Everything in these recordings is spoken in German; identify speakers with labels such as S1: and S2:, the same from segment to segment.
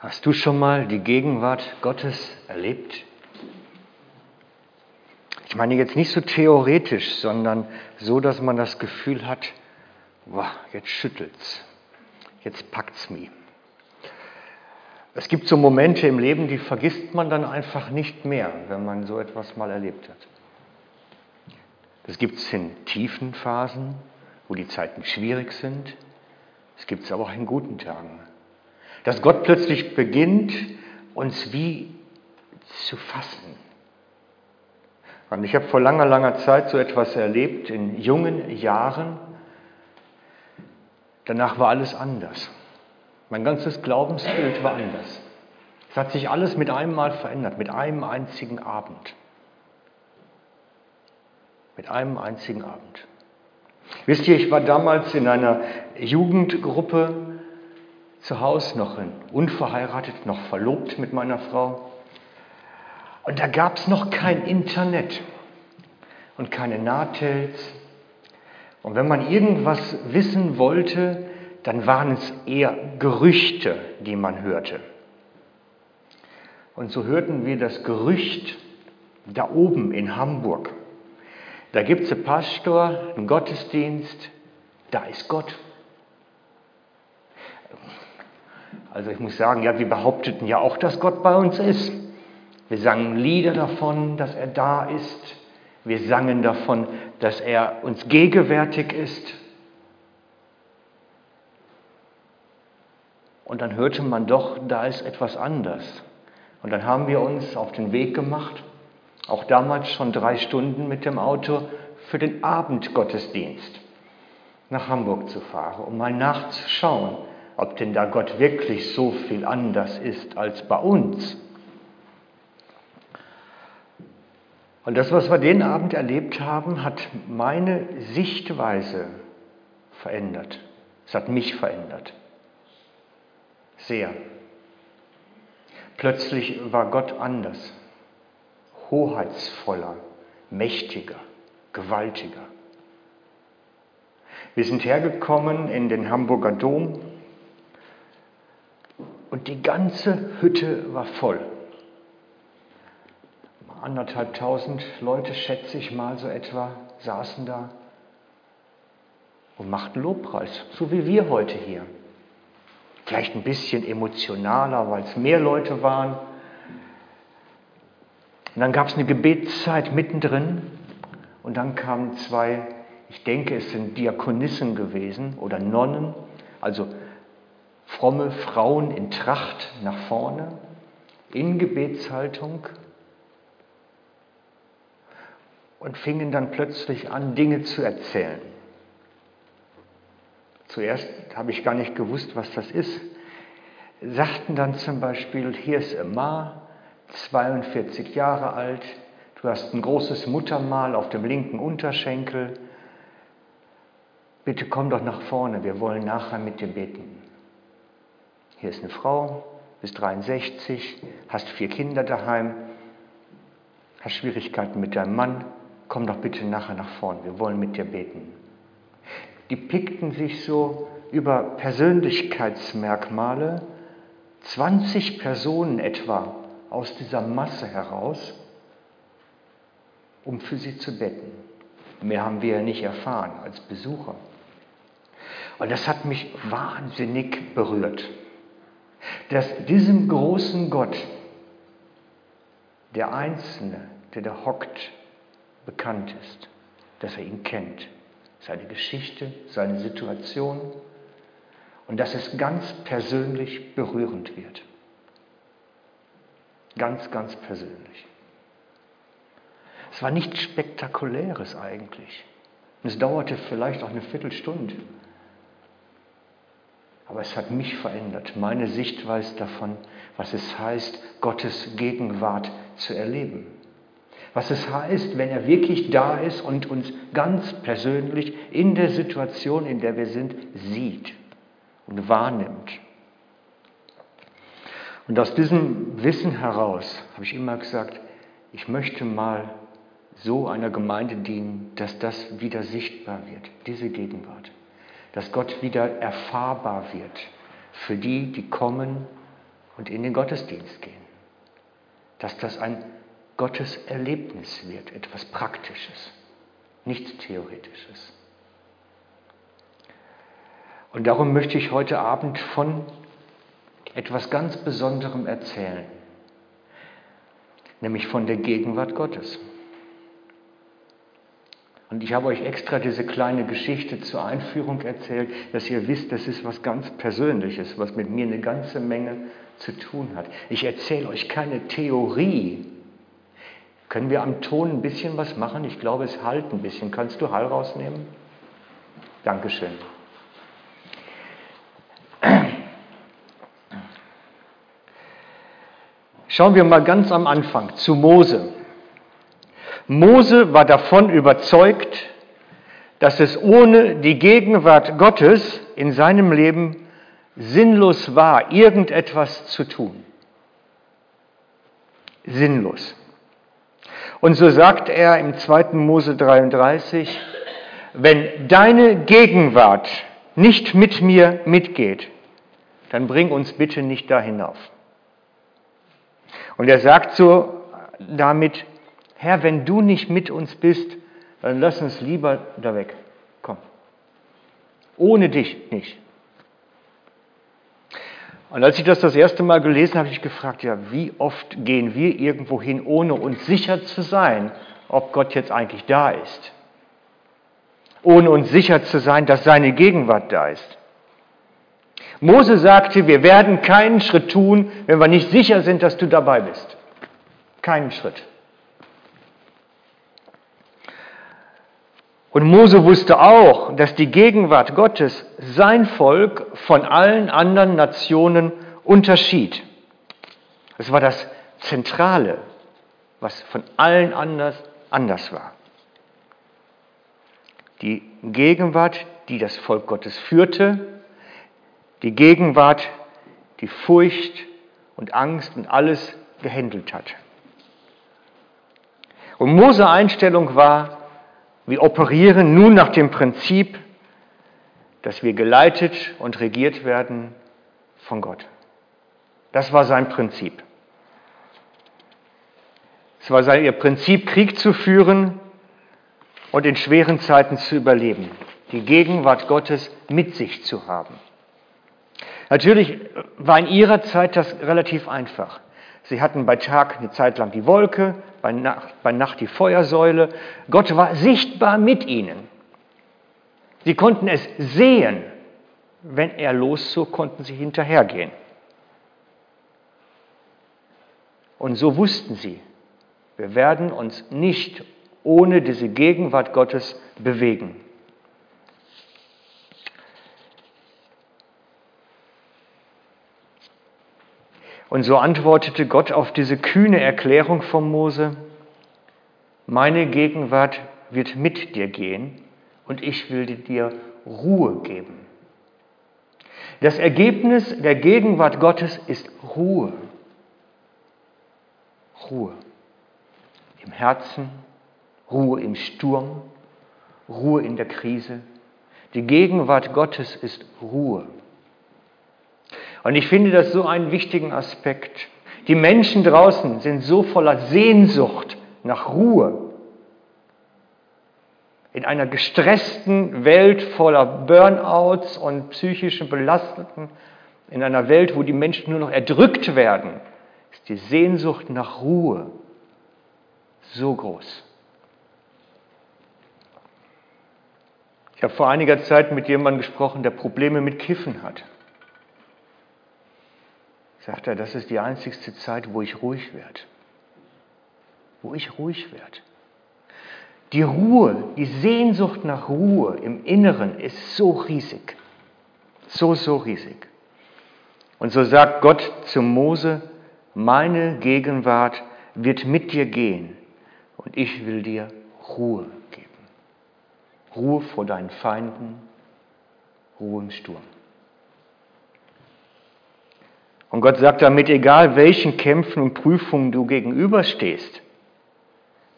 S1: Hast du schon mal die Gegenwart Gottes erlebt? Ich meine jetzt nicht so theoretisch, sondern so, dass man das Gefühl hat, wow, jetzt schüttelt's, jetzt packt's mich. Es gibt so Momente im Leben, die vergisst man dann einfach nicht mehr, wenn man so etwas mal erlebt hat. Das gibt es in tiefen Phasen, wo die Zeiten schwierig sind. Es gibt es aber auch in guten Tagen dass Gott plötzlich beginnt, uns wie zu fassen. Und ich habe vor langer, langer Zeit so etwas erlebt, in jungen Jahren. Danach war alles anders. Mein ganzes Glaubensbild war anders. Es hat sich alles mit einem Mal verändert, mit einem einzigen Abend. Mit einem einzigen Abend. Wisst ihr, ich war damals in einer Jugendgruppe zu Hause, noch unverheiratet, noch verlobt mit meiner Frau. Und da gab es noch kein Internet und keine Nahtels. Und wenn man irgendwas wissen wollte, dann waren es eher Gerüchte, die man hörte. Und so hörten wir das Gerücht da oben in Hamburg. Da gibt es einen Pastor, einen Gottesdienst, da ist Gott. Also ich muss sagen, ja, wir behaupteten ja auch, dass Gott bei uns ist. Wir sangen Lieder davon, dass er da ist. Wir sangen davon, dass er uns gegenwärtig ist. Und dann hörte man doch, da ist etwas anders. Und dann haben wir uns auf den Weg gemacht, auch damals schon drei Stunden mit dem Auto für den Abendgottesdienst nach Hamburg zu fahren, um mal nachzuschauen, ob denn da Gott wirklich so viel anders ist als bei uns. Und das, was wir den Abend erlebt haben, hat meine Sichtweise verändert. Es hat mich verändert. Sehr. Plötzlich war Gott anders, hoheitsvoller, mächtiger, gewaltiger. Wir sind hergekommen in den Hamburger Dom, und die ganze Hütte war voll. Anderthalbtausend Leute, schätze ich mal so etwa, saßen da und machten Lobpreis, so wie wir heute hier. Vielleicht ein bisschen emotionaler, weil es mehr Leute waren. Und dann gab es eine Gebetszeit mittendrin und dann kamen zwei, ich denke es sind Diakonissen gewesen oder Nonnen, also fromme Frauen in Tracht nach vorne, in Gebetshaltung und fingen dann plötzlich an, Dinge zu erzählen. Zuerst habe ich gar nicht gewusst, was das ist. Sagten dann zum Beispiel, hier ist Emma, 42 Jahre alt, du hast ein großes Muttermal auf dem linken Unterschenkel, bitte komm doch nach vorne, wir wollen nachher mit dir beten. Hier ist eine Frau, bist 63, hast vier Kinder daheim, hast Schwierigkeiten mit deinem Mann, komm doch bitte nachher nach vorn, wir wollen mit dir beten. Die pickten sich so über Persönlichkeitsmerkmale 20 Personen etwa aus dieser Masse heraus, um für sie zu beten. Mehr haben wir ja nicht erfahren als Besucher. Und das hat mich wahnsinnig berührt dass diesem großen Gott der Einzelne, der da hockt, bekannt ist, dass er ihn kennt, seine Geschichte, seine Situation und dass es ganz persönlich berührend wird. Ganz, ganz persönlich. Es war nichts Spektakuläres eigentlich. Es dauerte vielleicht auch eine Viertelstunde. Aber es hat mich verändert, meine Sichtweise davon, was es heißt, Gottes Gegenwart zu erleben. Was es heißt, wenn er wirklich da ist und uns ganz persönlich in der Situation, in der wir sind, sieht und wahrnimmt. Und aus diesem Wissen heraus habe ich immer gesagt, ich möchte mal so einer Gemeinde dienen, dass das wieder sichtbar wird, diese Gegenwart dass Gott wieder erfahrbar wird für die, die kommen und in den Gottesdienst gehen. Dass das ein Gotteserlebnis wird, etwas Praktisches, nichts Theoretisches. Und darum möchte ich heute Abend von etwas ganz Besonderem erzählen, nämlich von der Gegenwart Gottes. Und ich habe euch extra diese kleine Geschichte zur Einführung erzählt, dass ihr wisst, das ist was ganz Persönliches, was mit mir eine ganze Menge zu tun hat. Ich erzähle euch keine Theorie. Können wir am Ton ein bisschen was machen? Ich glaube, es halt ein bisschen. Kannst du Hall rausnehmen? Dankeschön. Schauen wir mal ganz am Anfang zu Mose. Mose war davon überzeugt, dass es ohne die Gegenwart Gottes in seinem Leben sinnlos war, irgendetwas zu tun. Sinnlos. Und so sagt er im 2. Mose 33, wenn deine Gegenwart nicht mit mir mitgeht, dann bring uns bitte nicht da hinauf. Und er sagt so damit, Herr, wenn du nicht mit uns bist, dann lass uns lieber da weg. Komm. Ohne dich nicht. Und als ich das das erste Mal gelesen habe, habe ich gefragt, ja, wie oft gehen wir irgendwo hin, ohne uns sicher zu sein, ob Gott jetzt eigentlich da ist? Ohne uns sicher zu sein, dass seine Gegenwart da ist. Mose sagte, wir werden keinen Schritt tun, wenn wir nicht sicher sind, dass du dabei bist. Keinen Schritt. Und Mose wusste auch, dass die Gegenwart Gottes sein Volk von allen anderen Nationen unterschied. Es war das Zentrale, was von allen anders, anders war. Die Gegenwart, die das Volk Gottes führte, die Gegenwart, die Furcht und Angst und alles gehandelt hat. Und Mose Einstellung war, wir operieren nun nach dem Prinzip, dass wir geleitet und regiert werden von Gott. Das war sein Prinzip. Es war sein ihr Prinzip, Krieg zu führen und in schweren Zeiten zu überleben, die Gegenwart Gottes mit sich zu haben. Natürlich war in ihrer Zeit das relativ einfach. Sie hatten bei Tag eine Zeit lang die Wolke, bei Nacht, bei Nacht die Feuersäule. Gott war sichtbar mit ihnen. Sie konnten es sehen. Wenn er loszog, konnten sie hinterhergehen. Und so wussten sie, wir werden uns nicht ohne diese Gegenwart Gottes bewegen. Und so antwortete Gott auf diese kühne Erklärung von Mose, meine Gegenwart wird mit dir gehen und ich will dir Ruhe geben. Das Ergebnis der Gegenwart Gottes ist Ruhe. Ruhe im Herzen, Ruhe im Sturm, Ruhe in der Krise. Die Gegenwart Gottes ist Ruhe. Und ich finde das so einen wichtigen Aspekt. Die Menschen draußen sind so voller Sehnsucht nach Ruhe. In einer gestressten Welt voller Burnouts und psychischen Belasteten, in einer Welt, wo die Menschen nur noch erdrückt werden, ist die Sehnsucht nach Ruhe so groß. Ich habe vor einiger Zeit mit jemandem gesprochen, der Probleme mit Kiffen hat sagt er, das ist die einzigste Zeit, wo ich ruhig werde. Wo ich ruhig werde. Die Ruhe, die Sehnsucht nach Ruhe im Inneren ist so riesig. So, so riesig. Und so sagt Gott zu Mose, meine Gegenwart wird mit dir gehen und ich will dir Ruhe geben. Ruhe vor deinen Feinden, Ruhe im Sturm. Und Gott sagt damit, egal welchen Kämpfen und Prüfungen du gegenüberstehst,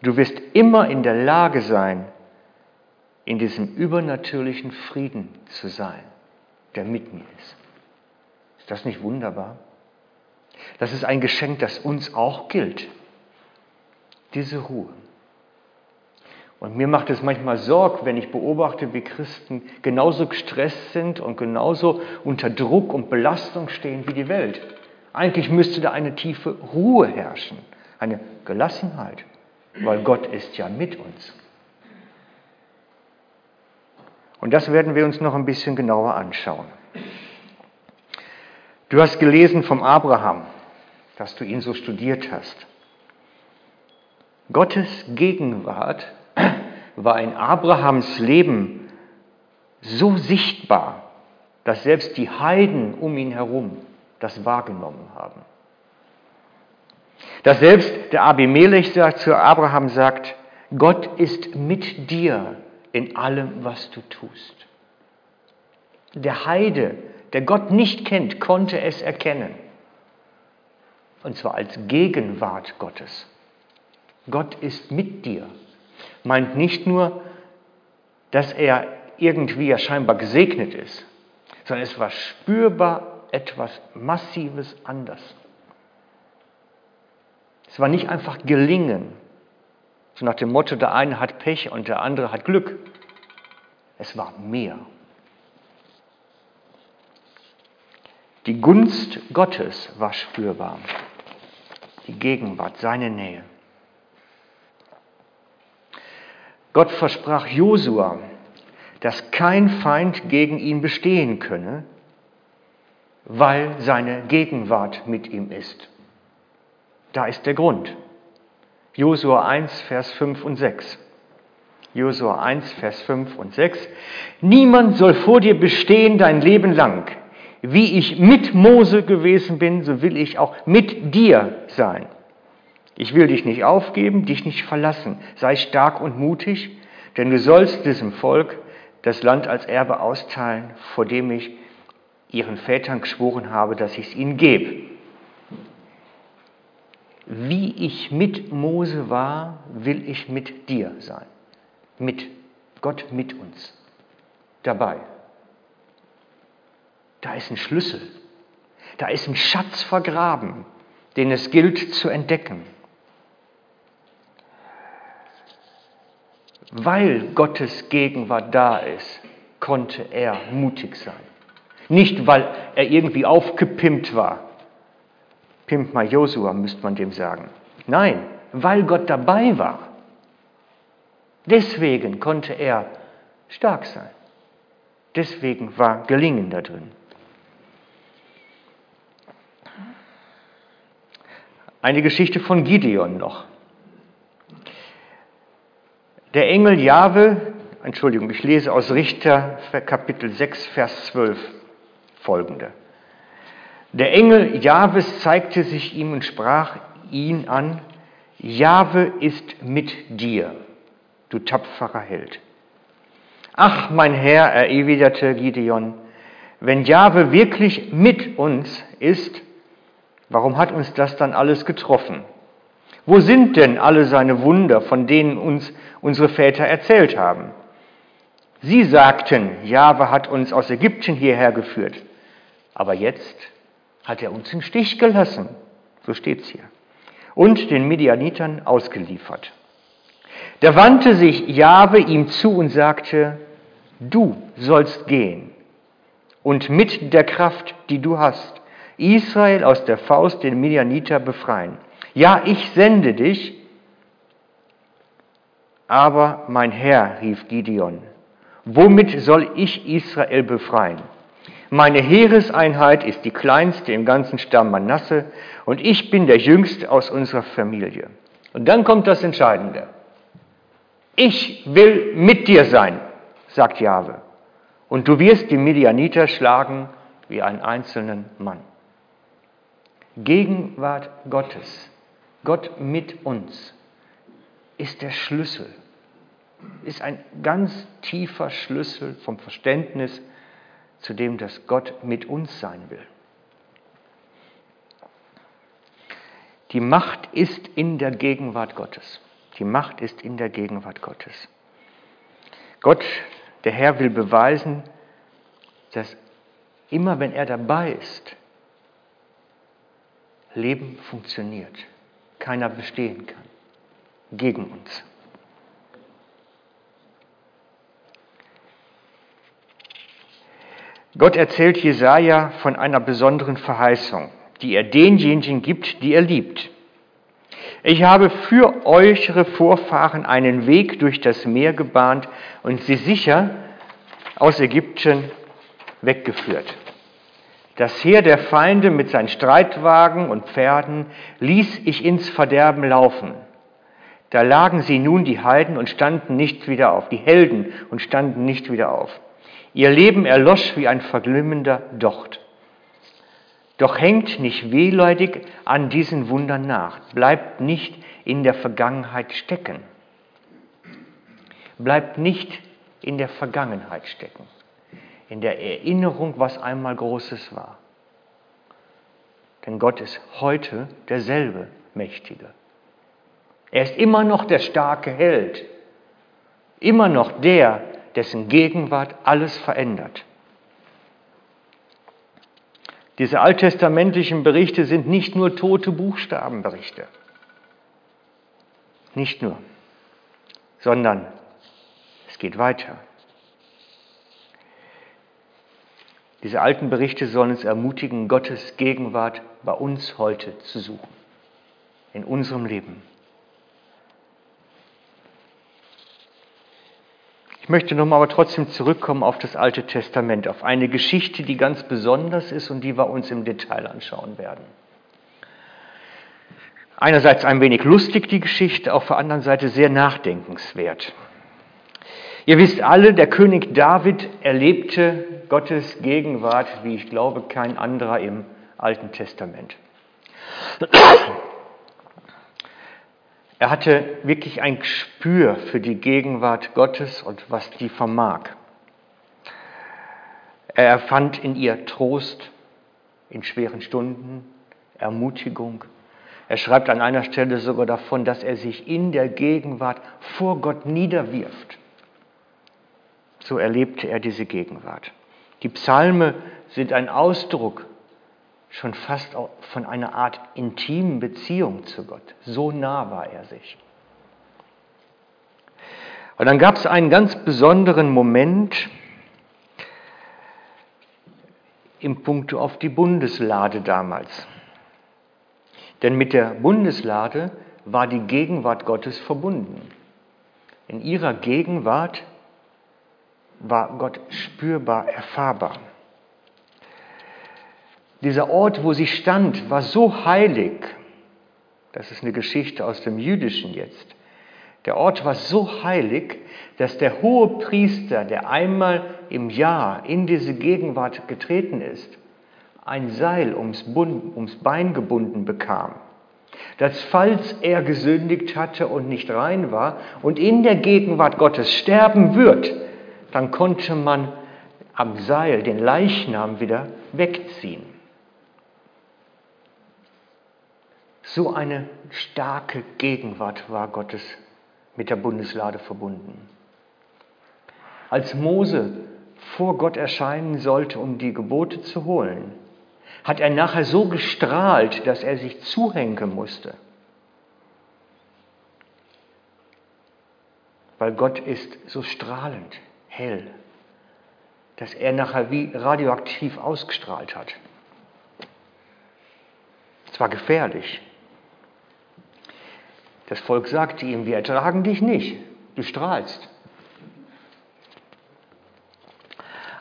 S1: du wirst immer in der Lage sein, in diesem übernatürlichen Frieden zu sein, der mit mir ist. Ist das nicht wunderbar? Das ist ein Geschenk, das uns auch gilt. Diese Ruhe. Und mir macht es manchmal Sorge, wenn ich beobachte, wie Christen genauso gestresst sind und genauso unter Druck und Belastung stehen wie die Welt. Eigentlich müsste da eine tiefe Ruhe herrschen, eine Gelassenheit, weil Gott ist ja mit uns. Und das werden wir uns noch ein bisschen genauer anschauen. Du hast gelesen vom Abraham, dass du ihn so studiert hast. Gottes Gegenwart war in Abrahams Leben so sichtbar, dass selbst die Heiden um ihn herum das wahrgenommen haben. Dass selbst der Abimelech zu Abraham sagt, Gott ist mit dir in allem, was du tust. Der Heide, der Gott nicht kennt, konnte es erkennen. Und zwar als Gegenwart Gottes. Gott ist mit dir. Meint nicht nur, dass er irgendwie ja scheinbar gesegnet ist, sondern es war spürbar etwas Massives anders. Es war nicht einfach gelingen, so nach dem Motto, der eine hat Pech und der andere hat Glück. Es war mehr. Die Gunst Gottes war spürbar. Die Gegenwart, seine Nähe. Gott versprach Josua, dass kein Feind gegen ihn bestehen könne, weil seine Gegenwart mit ihm ist. Da ist der Grund. Josua 1, Vers 5 und 6. Josua 1, Vers 5 und 6. Niemand soll vor dir bestehen dein Leben lang. Wie ich mit Mose gewesen bin, so will ich auch mit dir sein. Ich will dich nicht aufgeben, dich nicht verlassen. Sei stark und mutig, denn du sollst diesem Volk das Land als Erbe austeilen, vor dem ich ihren Vätern geschworen habe, dass ich es ihnen gebe wie ich mit Mose war, will ich mit dir sein. Mit Gott mit uns. Dabei. Da ist ein Schlüssel. Da ist ein Schatz vergraben, den es gilt zu entdecken. Weil Gottes Gegenwart da ist, konnte er mutig sein. Nicht, weil er irgendwie aufgepimpt war, Pimp mal Josua, müsste man dem sagen. Nein, weil Gott dabei war. Deswegen konnte er stark sein. Deswegen war Gelingen da drin. Eine Geschichte von Gideon noch. Der Engel Jahwe, Entschuldigung, ich lese aus Richter Kapitel 6, Vers 12 folgende. Der Engel Jahwes zeigte sich ihm und sprach ihn an, Jahwe ist mit dir, du tapferer Held. Ach, mein Herr, erwiderte Gideon, wenn Jahwe wirklich mit uns ist, warum hat uns das dann alles getroffen? Wo sind denn alle seine Wunder, von denen uns unsere Väter erzählt haben? Sie sagten, Jahwe hat uns aus Ägypten hierher geführt. Aber jetzt hat er uns im Stich gelassen. So steht es hier. Und den Medianitern ausgeliefert. Da wandte sich Jahwe ihm zu und sagte, du sollst gehen und mit der Kraft, die du hast, Israel aus der Faust den Medianiter befreien. Ja, ich sende dich. Aber mein Herr, rief Gideon, womit soll ich Israel befreien? Meine Heereseinheit ist die kleinste im ganzen Stamm Manasse und ich bin der Jüngste aus unserer Familie. Und dann kommt das Entscheidende. Ich will mit dir sein, sagt Jahwe. Und du wirst die Midianiter schlagen wie einen einzelnen Mann. Gegenwart Gottes, Gott mit uns, ist der Schlüssel, ist ein ganz tiefer Schlüssel vom Verständnis zu dem, dass Gott mit uns sein will. Die Macht ist in der Gegenwart Gottes. Die Macht ist in der Gegenwart Gottes. Gott, der Herr, will beweisen, dass immer wenn er dabei ist, Leben funktioniert, keiner bestehen kann gegen uns. Gott erzählt Jesaja von einer besonderen Verheißung, die er denjenigen gibt, die er liebt. Ich habe für eure Vorfahren einen Weg durch das Meer gebahnt und sie sicher aus Ägypten weggeführt. Das Heer der Feinde mit seinen Streitwagen und Pferden ließ ich ins Verderben laufen. Da lagen sie nun die Heiden und standen nicht wieder auf, die Helden und standen nicht wieder auf. Ihr Leben erlosch wie ein verglimmender Docht. Doch hängt nicht wehleidig an diesen Wundern nach, bleibt nicht in der Vergangenheit stecken. Bleibt nicht in der Vergangenheit stecken, in der Erinnerung, was einmal Großes war. Denn Gott ist heute derselbe Mächtige. Er ist immer noch der starke Held, immer noch der, dessen Gegenwart alles verändert. Diese alttestamentlichen Berichte sind nicht nur tote Buchstabenberichte, nicht nur, sondern es geht weiter. Diese alten Berichte sollen uns ermutigen, Gottes Gegenwart bei uns heute zu suchen, in unserem Leben. möchte nochmal aber trotzdem zurückkommen auf das Alte Testament, auf eine Geschichte, die ganz besonders ist und die wir uns im Detail anschauen werden. Einerseits ein wenig lustig die Geschichte, auf der anderen Seite sehr nachdenkenswert. Ihr wisst alle, der König David erlebte Gottes Gegenwart, wie ich glaube, kein anderer im Alten Testament. Er hatte wirklich ein Gespür für die Gegenwart Gottes und was die vermag. Er erfand in ihr Trost in schweren Stunden, Ermutigung. Er schreibt an einer Stelle sogar davon, dass er sich in der Gegenwart vor Gott niederwirft. So erlebte er diese Gegenwart. Die Psalme sind ein Ausdruck schon fast von einer Art intimen Beziehung zu Gott. So nah war er sich. Und dann gab es einen ganz besonderen Moment im Punkt auf die Bundeslade damals. Denn mit der Bundeslade war die Gegenwart Gottes verbunden. In ihrer Gegenwart war Gott spürbar, erfahrbar. Dieser Ort, wo sie stand, war so heilig. Das ist eine Geschichte aus dem Jüdischen jetzt. Der Ort war so heilig, dass der hohe Priester, der einmal im Jahr in diese Gegenwart getreten ist, ein Seil ums, Bund, ums Bein gebunden bekam. Dass falls er gesündigt hatte und nicht rein war und in der Gegenwart Gottes sterben wird, dann konnte man am Seil den Leichnam wieder wegziehen. So eine starke Gegenwart war Gottes mit der Bundeslade verbunden. Als Mose vor Gott erscheinen sollte, um die Gebote zu holen, hat er nachher so gestrahlt, dass er sich zuhängen musste. Weil Gott ist so strahlend, hell, dass er nachher wie radioaktiv ausgestrahlt hat. Es war gefährlich. Das Volk sagte ihm, wir ertragen dich nicht, du strahlst.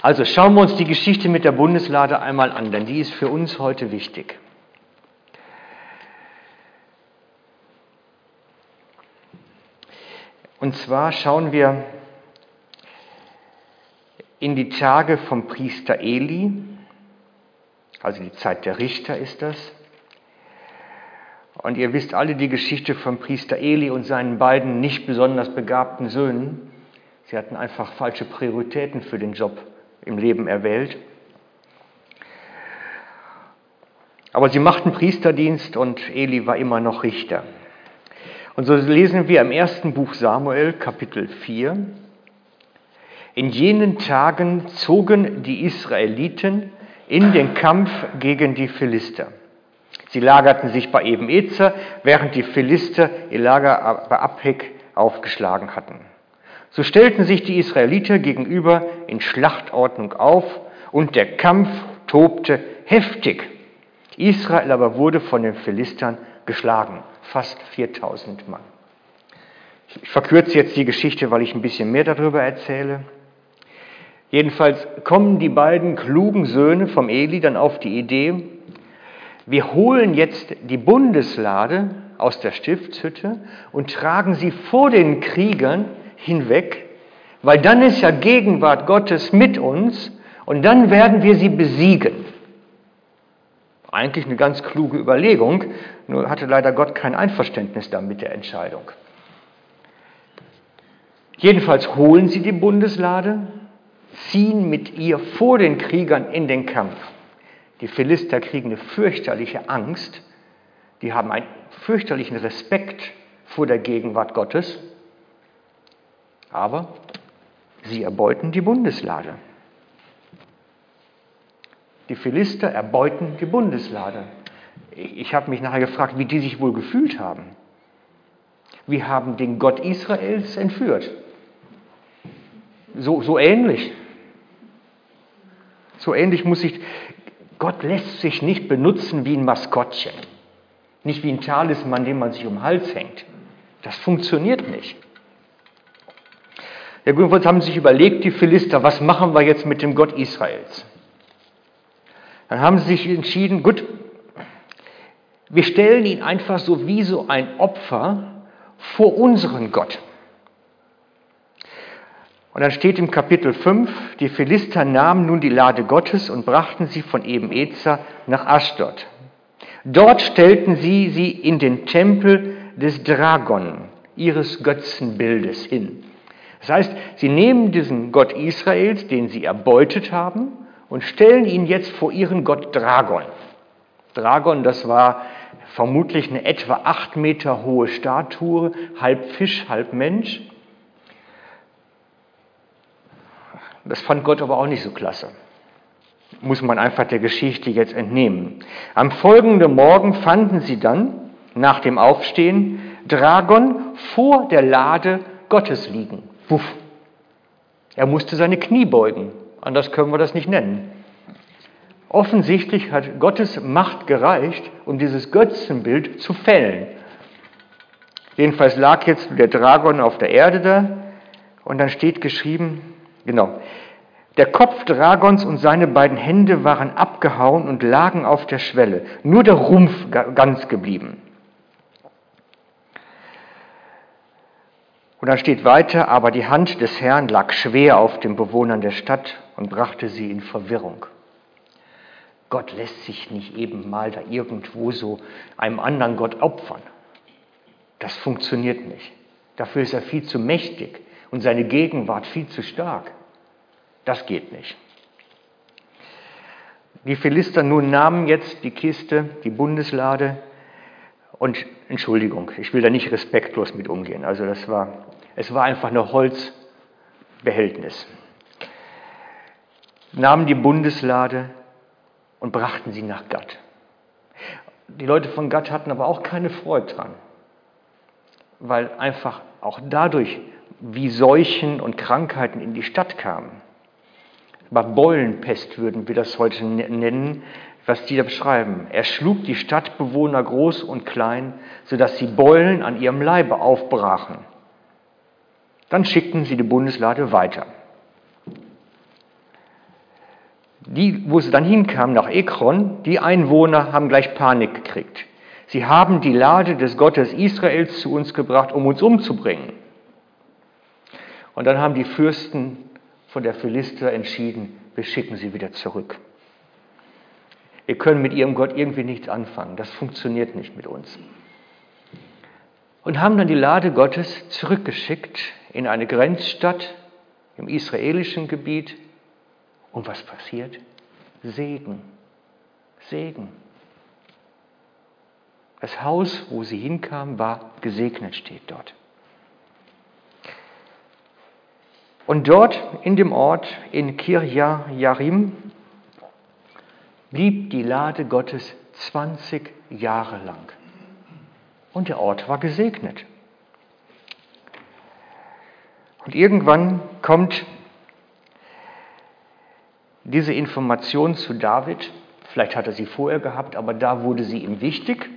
S1: Also schauen wir uns die Geschichte mit der Bundeslade einmal an, denn die ist für uns heute wichtig. Und zwar schauen wir in die Tage vom Priester Eli, also die Zeit der Richter ist das. Und ihr wisst alle die Geschichte vom Priester Eli und seinen beiden nicht besonders begabten Söhnen. Sie hatten einfach falsche Prioritäten für den Job im Leben erwählt. Aber sie machten Priesterdienst und Eli war immer noch Richter. Und so lesen wir im ersten Buch Samuel, Kapitel 4. In jenen Tagen zogen die Israeliten in den Kampf gegen die Philister. Sie lagerten sich bei Eben-Ezer, während die Philister ihr Lager bei Abhek aufgeschlagen hatten. So stellten sich die Israeliter gegenüber in Schlachtordnung auf und der Kampf tobte heftig. Israel aber wurde von den Philistern geschlagen, fast 4000 Mann. Ich verkürze jetzt die Geschichte, weil ich ein bisschen mehr darüber erzähle. Jedenfalls kommen die beiden klugen Söhne vom Eli dann auf die Idee, wir holen jetzt die Bundeslade aus der Stiftshütte und tragen sie vor den Kriegern hinweg, weil dann ist ja Gegenwart Gottes mit uns und dann werden wir sie besiegen. Eigentlich eine ganz kluge Überlegung, nur hatte leider Gott kein Einverständnis damit der Entscheidung. Jedenfalls holen sie die Bundeslade, ziehen mit ihr vor den Kriegern in den Kampf. Die Philister kriegen eine fürchterliche Angst, die haben einen fürchterlichen Respekt vor der Gegenwart Gottes, aber sie erbeuten die Bundeslade. Die Philister erbeuten die Bundeslade. Ich habe mich nachher gefragt, wie die sich wohl gefühlt haben. Wir haben den Gott Israels entführt. So, so ähnlich. So ähnlich muss ich, Gott lässt sich nicht benutzen wie ein Maskottchen. Nicht wie ein Talisman, den man sich um den Hals hängt. Das funktioniert nicht. Ja, jedenfalls haben sich überlegt, die Philister, was machen wir jetzt mit dem Gott Israels? Dann haben sie sich entschieden, gut, wir stellen ihn einfach so wie so ein Opfer vor unseren Gott. Und dann steht im Kapitel 5, die Philister nahmen nun die Lade Gottes und brachten sie von Eben-Ezer nach Aschdod. Dort stellten sie sie in den Tempel des Dragon, ihres Götzenbildes, hin. Das heißt, sie nehmen diesen Gott Israels, den sie erbeutet haben, und stellen ihn jetzt vor ihren Gott Dragon. Dragon, das war vermutlich eine etwa acht Meter hohe Statue, halb Fisch, halb Mensch. Das fand Gott aber auch nicht so klasse. Muss man einfach der Geschichte jetzt entnehmen. Am folgenden Morgen fanden sie dann, nach dem Aufstehen, Dragon vor der Lade Gottes liegen. Wuff. Er musste seine Knie beugen. Anders können wir das nicht nennen. Offensichtlich hat Gottes Macht gereicht, um dieses Götzenbild zu fällen. Jedenfalls lag jetzt der Dragon auf der Erde da und dann steht geschrieben, genau, der Kopf Dragons und seine beiden Hände waren abgehauen und lagen auf der Schwelle, nur der Rumpf ganz geblieben. Und dann steht weiter, aber die Hand des Herrn lag schwer auf den Bewohnern der Stadt und brachte sie in Verwirrung. Gott lässt sich nicht eben mal da irgendwo so einem anderen Gott opfern. Das funktioniert nicht. Dafür ist er viel zu mächtig und seine Gegenwart viel zu stark. Das geht nicht. Die Philister nun nahmen jetzt die Kiste, die Bundeslade und Entschuldigung, ich will da nicht respektlos mit umgehen. Also das war, es war einfach ein Holzbehältnis. Nahmen die Bundeslade und brachten sie nach Gad. Die Leute von Gad hatten aber auch keine Freude dran, weil einfach auch dadurch, wie Seuchen und Krankheiten in die Stadt kamen, Beulenpest würden wir das heute nennen, was die da beschreiben. Er schlug die Stadtbewohner groß und klein, sodass sie Beulen an ihrem Leibe aufbrachen. Dann schickten sie die Bundeslade weiter. Die, wo sie dann hinkamen nach Ekron, die Einwohner haben gleich Panik gekriegt. Sie haben die Lade des Gottes Israels zu uns gebracht, um uns umzubringen. Und dann haben die Fürsten von der Philister entschieden, wir schicken sie wieder zurück. Wir können mit ihrem Gott irgendwie nichts anfangen. Das funktioniert nicht mit uns. Und haben dann die Lade Gottes zurückgeschickt in eine Grenzstadt im israelischen Gebiet. Und was passiert? Segen. Segen. Das Haus, wo sie hinkamen, war gesegnet, steht dort. Und dort in dem Ort in Kirja Yarim blieb die Lade Gottes 20 Jahre lang. Und der Ort war gesegnet. Und irgendwann kommt diese Information zu David, vielleicht hat er sie vorher gehabt, aber da wurde sie ihm wichtig.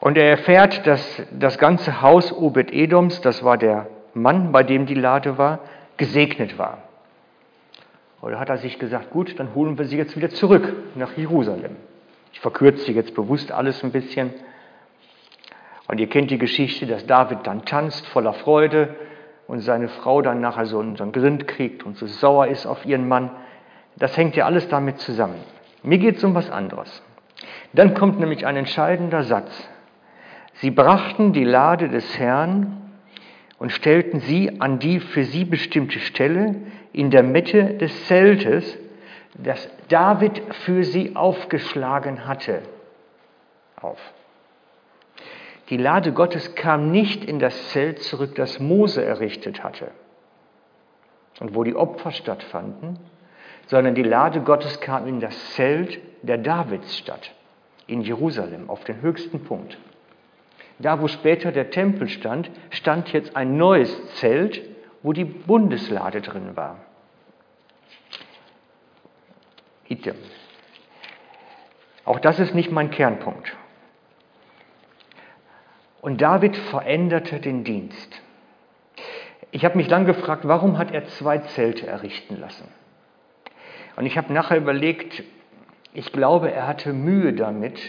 S1: Und er erfährt, dass das ganze Haus Obed-Edoms, das war der Mann, bei dem die Lade war, gesegnet war. Oder hat er sich gesagt, gut, dann holen wir sie jetzt wieder zurück nach Jerusalem. Ich verkürze jetzt bewusst alles ein bisschen. Und ihr kennt die Geschichte, dass David dann tanzt voller Freude und seine Frau dann nachher so einen, Grind kriegt und so sauer ist auf ihren Mann. Das hängt ja alles damit zusammen. Mir geht es um was anderes. Dann kommt nämlich ein entscheidender Satz. Sie brachten die Lade des Herrn und stellten sie an die für sie bestimmte Stelle in der Mitte des Zeltes, das David für sie aufgeschlagen hatte, auf. Die Lade Gottes kam nicht in das Zelt zurück, das Mose errichtet hatte und wo die Opfer stattfanden, sondern die Lade Gottes kam in das Zelt der Davidsstadt in Jerusalem auf den höchsten Punkt. Da, wo später der Tempel stand, stand jetzt ein neues Zelt, wo die Bundeslade drin war. Hitte. Auch das ist nicht mein Kernpunkt. Und David veränderte den Dienst. Ich habe mich dann gefragt, warum hat er zwei Zelte errichten lassen? Und ich habe nachher überlegt, ich glaube, er hatte Mühe damit,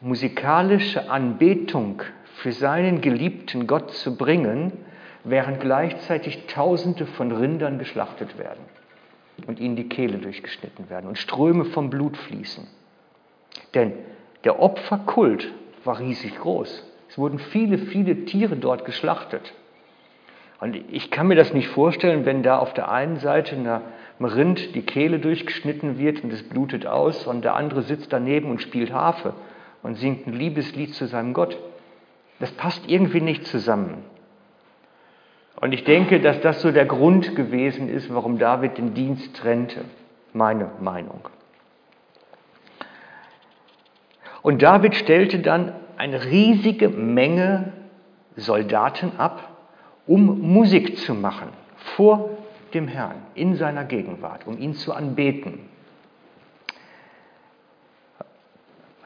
S1: musikalische Anbetung für seinen geliebten Gott zu bringen, während gleichzeitig Tausende von Rindern geschlachtet werden und ihnen die Kehle durchgeschnitten werden und Ströme vom Blut fließen. Denn der Opferkult war riesig groß. Es wurden viele, viele Tiere dort geschlachtet. Und ich kann mir das nicht vorstellen, wenn da auf der einen Seite einem Rind die Kehle durchgeschnitten wird und es blutet aus und der andere sitzt daneben und spielt Harfe und singt ein Liebeslied zu seinem Gott. Das passt irgendwie nicht zusammen. Und ich denke, dass das so der Grund gewesen ist, warum David den Dienst trennte. Meine Meinung. Und David stellte dann eine riesige Menge Soldaten ab, um Musik zu machen vor dem Herrn in seiner Gegenwart, um ihn zu anbeten.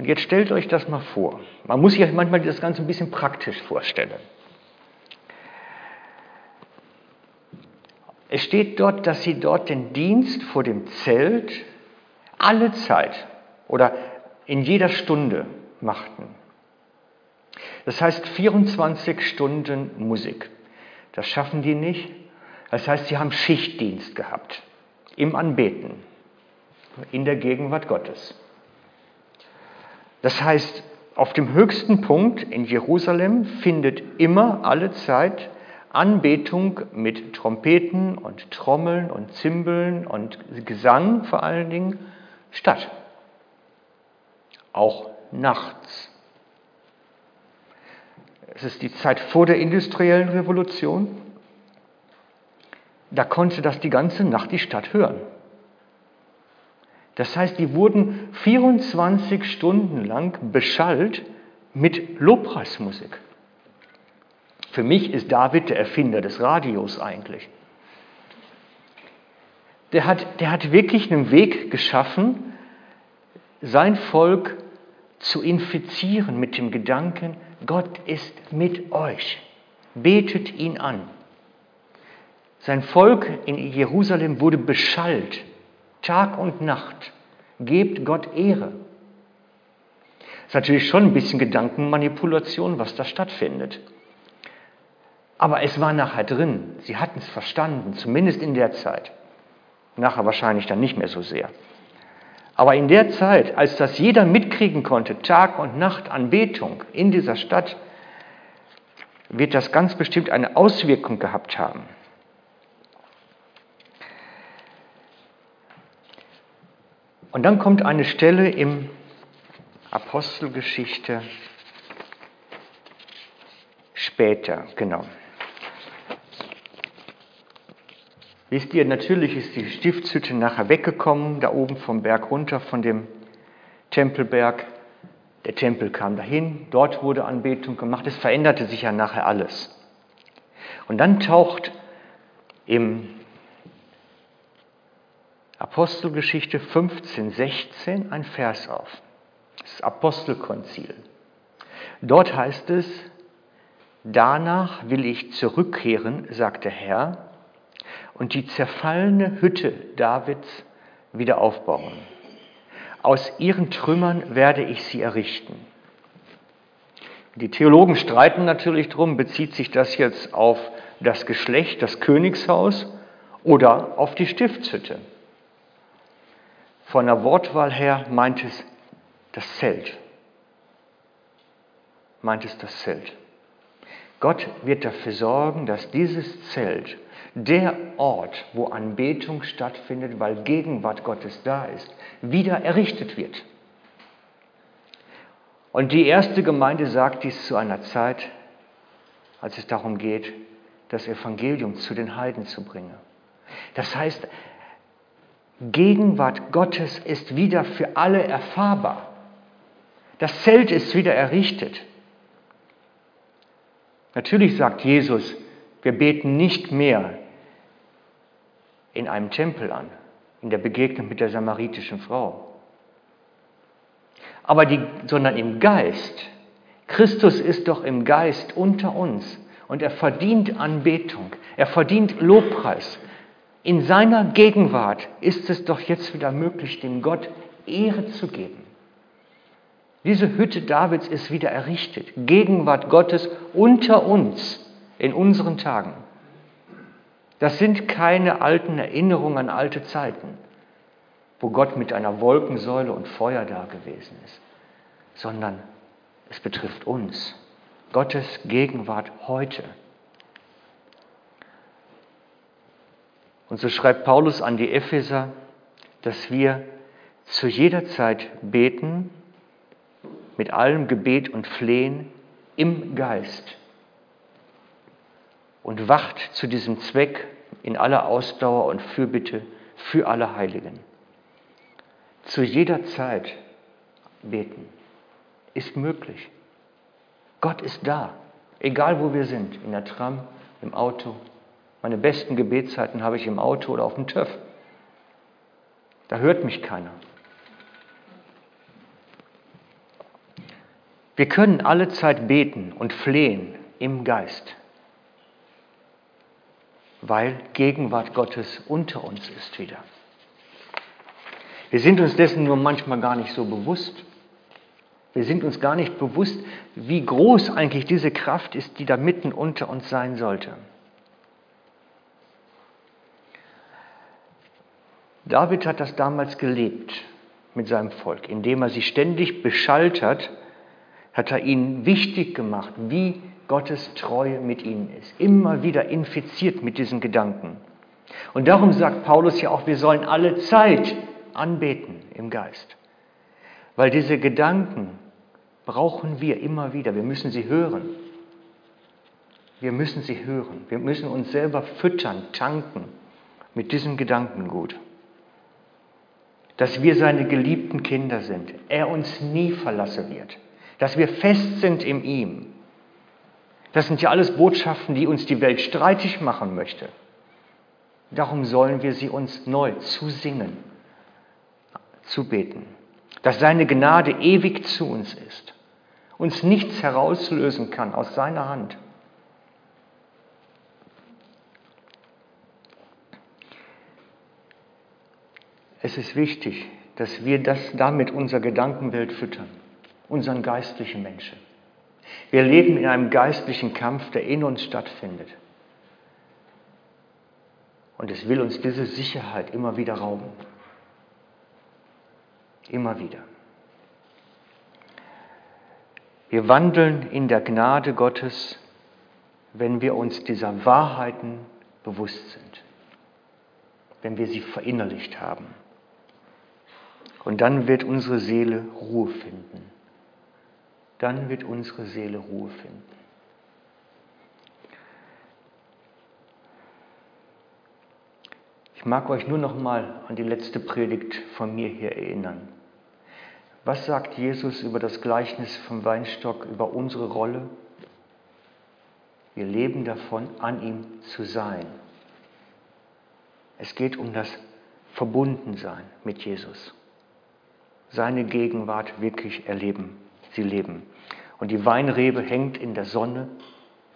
S1: Und jetzt stellt euch das mal vor. Man muss sich manchmal das Ganze ein bisschen praktisch vorstellen. Es steht dort, dass sie dort den Dienst vor dem Zelt alle Zeit oder in jeder Stunde machten. Das heißt 24 Stunden Musik. Das schaffen die nicht. Das heißt, sie haben Schichtdienst gehabt im Anbeten, in der Gegenwart Gottes. Das heißt, auf dem höchsten Punkt in Jerusalem findet immer alle Zeit Anbetung mit Trompeten und Trommeln und Zimbeln und Gesang vor allen Dingen statt. Auch nachts. Es ist die Zeit vor der industriellen Revolution. Da konnte das die ganze Nacht die Stadt hören. Das heißt, die wurden 24 Stunden lang beschallt mit Lobpreismusik. Für mich ist David der Erfinder des Radios eigentlich. Der hat, der hat wirklich einen Weg geschaffen, sein Volk zu infizieren mit dem Gedanken, Gott ist mit euch. Betet ihn an. Sein Volk in Jerusalem wurde beschallt, Tag und Nacht. Gebt Gott Ehre. Ist natürlich schon ein bisschen Gedankenmanipulation, was da stattfindet. Aber es war nachher drin. Sie hatten es verstanden, zumindest in der Zeit. Nachher wahrscheinlich dann nicht mehr so sehr. Aber in der Zeit, als das jeder mitkriegen konnte, Tag und Nacht Anbetung in dieser Stadt, wird das ganz bestimmt eine Auswirkung gehabt haben. Und dann kommt eine Stelle im Apostelgeschichte später, genau. Wisst ihr, natürlich ist die Stiftshütte nachher weggekommen, da oben vom Berg runter von dem Tempelberg, der Tempel kam dahin, dort wurde Anbetung gemacht, es veränderte sich ja nachher alles. Und dann taucht im Apostelgeschichte 15, 16 ein Vers auf. Das Apostelkonzil. Dort heißt es, danach will ich zurückkehren, sagt der Herr, und die zerfallene Hütte Davids wieder aufbauen. Aus ihren Trümmern werde ich sie errichten. Die Theologen streiten natürlich drum, bezieht sich das jetzt auf das Geschlecht, das Königshaus oder auf die Stiftshütte. Von der Wortwahl her meint es das Zelt. Meint es das Zelt. Gott wird dafür sorgen, dass dieses Zelt, der Ort, wo Anbetung stattfindet, weil Gegenwart Gottes da ist, wieder errichtet wird. Und die erste Gemeinde sagt dies zu einer Zeit, als es darum geht, das Evangelium zu den Heiden zu bringen. Das heißt, Gegenwart Gottes ist wieder für alle erfahrbar. Das Zelt ist wieder errichtet. Natürlich sagt Jesus, wir beten nicht mehr in einem Tempel an, in der Begegnung mit der samaritischen Frau, aber die, sondern im Geist. Christus ist doch im Geist unter uns und er verdient Anbetung, er verdient Lobpreis. In seiner Gegenwart ist es doch jetzt wieder möglich, dem Gott Ehre zu geben. Diese Hütte Davids ist wieder errichtet. Gegenwart Gottes unter uns in unseren Tagen. Das sind keine alten Erinnerungen an alte Zeiten, wo Gott mit einer Wolkensäule und Feuer da gewesen ist, sondern es betrifft uns. Gottes Gegenwart heute. Und so schreibt Paulus an die Epheser, dass wir zu jeder Zeit beten, mit allem Gebet und Flehen im Geist und wacht zu diesem Zweck in aller Ausdauer und Fürbitte für alle Heiligen. Zu jeder Zeit beten ist möglich. Gott ist da, egal wo wir sind, in der Tram, im Auto. Meine besten Gebetszeiten habe ich im Auto oder auf dem TÜV. Da hört mich keiner. Wir können alle Zeit beten und flehen im Geist, weil Gegenwart Gottes unter uns ist wieder. Wir sind uns dessen nur manchmal gar nicht so bewusst. Wir sind uns gar nicht bewusst, wie groß eigentlich diese Kraft ist, die da mitten unter uns sein sollte. David hat das damals gelebt mit seinem Volk, indem er sie ständig beschallt hat hat er ihnen wichtig gemacht, wie Gottes Treue mit ihnen ist. Immer wieder infiziert mit diesen Gedanken. Und darum sagt Paulus ja auch, wir sollen alle Zeit anbeten im Geist. Weil diese Gedanken brauchen wir immer wieder. Wir müssen sie hören. Wir müssen sie hören. Wir müssen uns selber füttern, tanken mit diesem Gedankengut. Dass wir seine geliebten Kinder sind. Er uns nie verlassen wird dass wir fest sind in ihm. Das sind ja alles Botschaften, die uns die Welt streitig machen möchte. Darum sollen wir sie uns neu zusingen, zubeten, dass seine Gnade ewig zu uns ist, uns nichts herauslösen kann aus seiner Hand. Es ist wichtig, dass wir das damit unser Gedankenwelt füttern unseren geistlichen Menschen. Wir leben in einem geistlichen Kampf, der in uns stattfindet. Und es will uns diese Sicherheit immer wieder rauben. Immer wieder. Wir wandeln in der Gnade Gottes, wenn wir uns dieser Wahrheiten bewusst sind, wenn wir sie verinnerlicht haben. Und dann wird unsere Seele Ruhe finden dann wird unsere Seele Ruhe finden. Ich mag euch nur noch mal an die letzte Predigt von mir hier erinnern. Was sagt Jesus über das Gleichnis vom Weinstock, über unsere Rolle? Wir leben davon, an ihm zu sein. Es geht um das Verbundensein mit Jesus. Seine Gegenwart wirklich erleben, sie leben. Und die Weinrebe hängt in der Sonne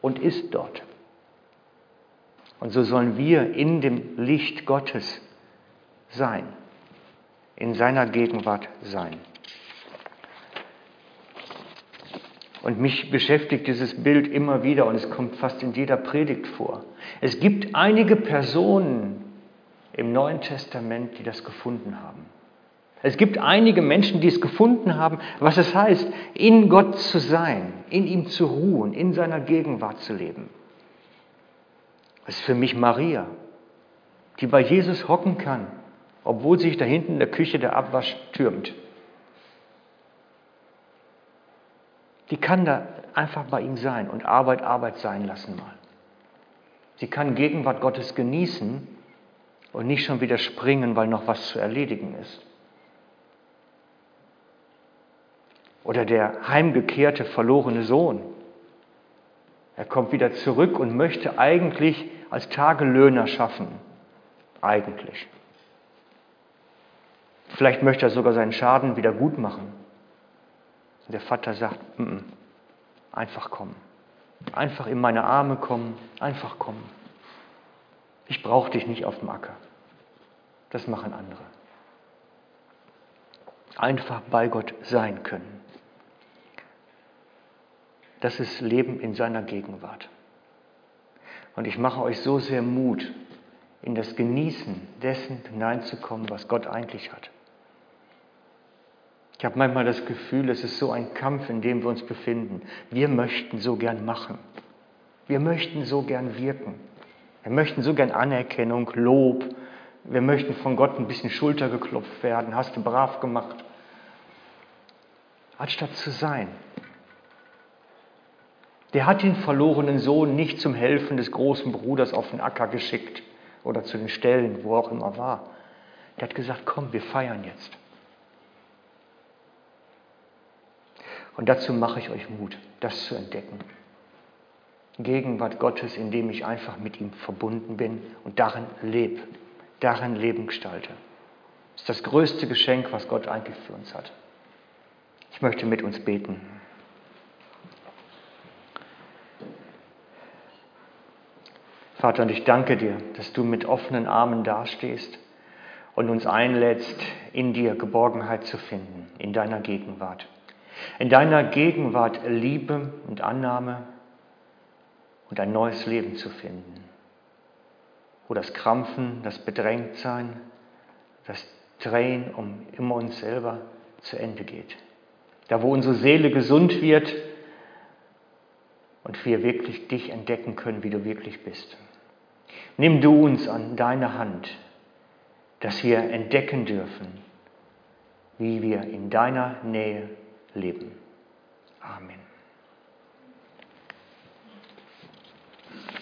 S1: und ist dort. Und so sollen wir in dem Licht Gottes sein, in seiner Gegenwart sein. Und mich beschäftigt dieses Bild immer wieder und es kommt fast in jeder Predigt vor. Es gibt einige Personen im Neuen Testament, die das gefunden haben. Es gibt einige Menschen, die es gefunden haben, was es heißt, in Gott zu sein, in ihm zu ruhen, in seiner Gegenwart zu leben. Das ist für mich Maria, die bei Jesus hocken kann, obwohl sich da hinten in der Küche der Abwasch türmt. Die kann da einfach bei ihm sein und Arbeit Arbeit sein lassen mal. Sie kann Gegenwart Gottes genießen und nicht schon wieder springen, weil noch was zu erledigen ist. Oder der heimgekehrte verlorene Sohn. Er kommt wieder zurück und möchte eigentlich als Tagelöhner schaffen. Eigentlich. Vielleicht möchte er sogar seinen Schaden wieder gut machen. Und der Vater sagt, N -n, einfach kommen. Einfach in meine Arme kommen, einfach kommen. Ich brauche dich nicht auf dem Acker. Das machen andere. Einfach bei Gott sein können. Das ist Leben in seiner Gegenwart. Und ich mache euch so sehr Mut, in das Genießen dessen hineinzukommen, was Gott eigentlich hat. Ich habe manchmal das Gefühl, es ist so ein Kampf, in dem wir uns befinden. Wir möchten so gern machen. Wir möchten so gern wirken. Wir möchten so gern Anerkennung, Lob. Wir möchten von Gott ein bisschen Schulter geklopft werden. Hast du brav gemacht. Anstatt zu sein. Der hat den verlorenen Sohn nicht zum Helfen des großen Bruders auf den Acker geschickt oder zu den Stellen, wo auch immer war. Der hat gesagt, komm, wir feiern jetzt. Und dazu mache ich euch Mut, das zu entdecken. Gegenwart Gottes, indem ich einfach mit ihm verbunden bin und darin lebe, darin Leben gestalte. Das ist das größte Geschenk, was Gott eigentlich für uns hat. Ich möchte mit uns beten. Vater, und ich danke dir, dass du mit offenen Armen dastehst und uns einlädst, in dir Geborgenheit zu finden, in deiner Gegenwart. In deiner Gegenwart Liebe und Annahme und ein neues Leben zu finden. Wo das Krampfen, das Bedrängtsein, das Drehen um immer uns selber zu Ende geht. Da, wo unsere Seele gesund wird und wir wirklich dich entdecken können, wie du wirklich bist. Nimm du uns an deine Hand, dass wir entdecken dürfen, wie wir in deiner Nähe leben. Amen.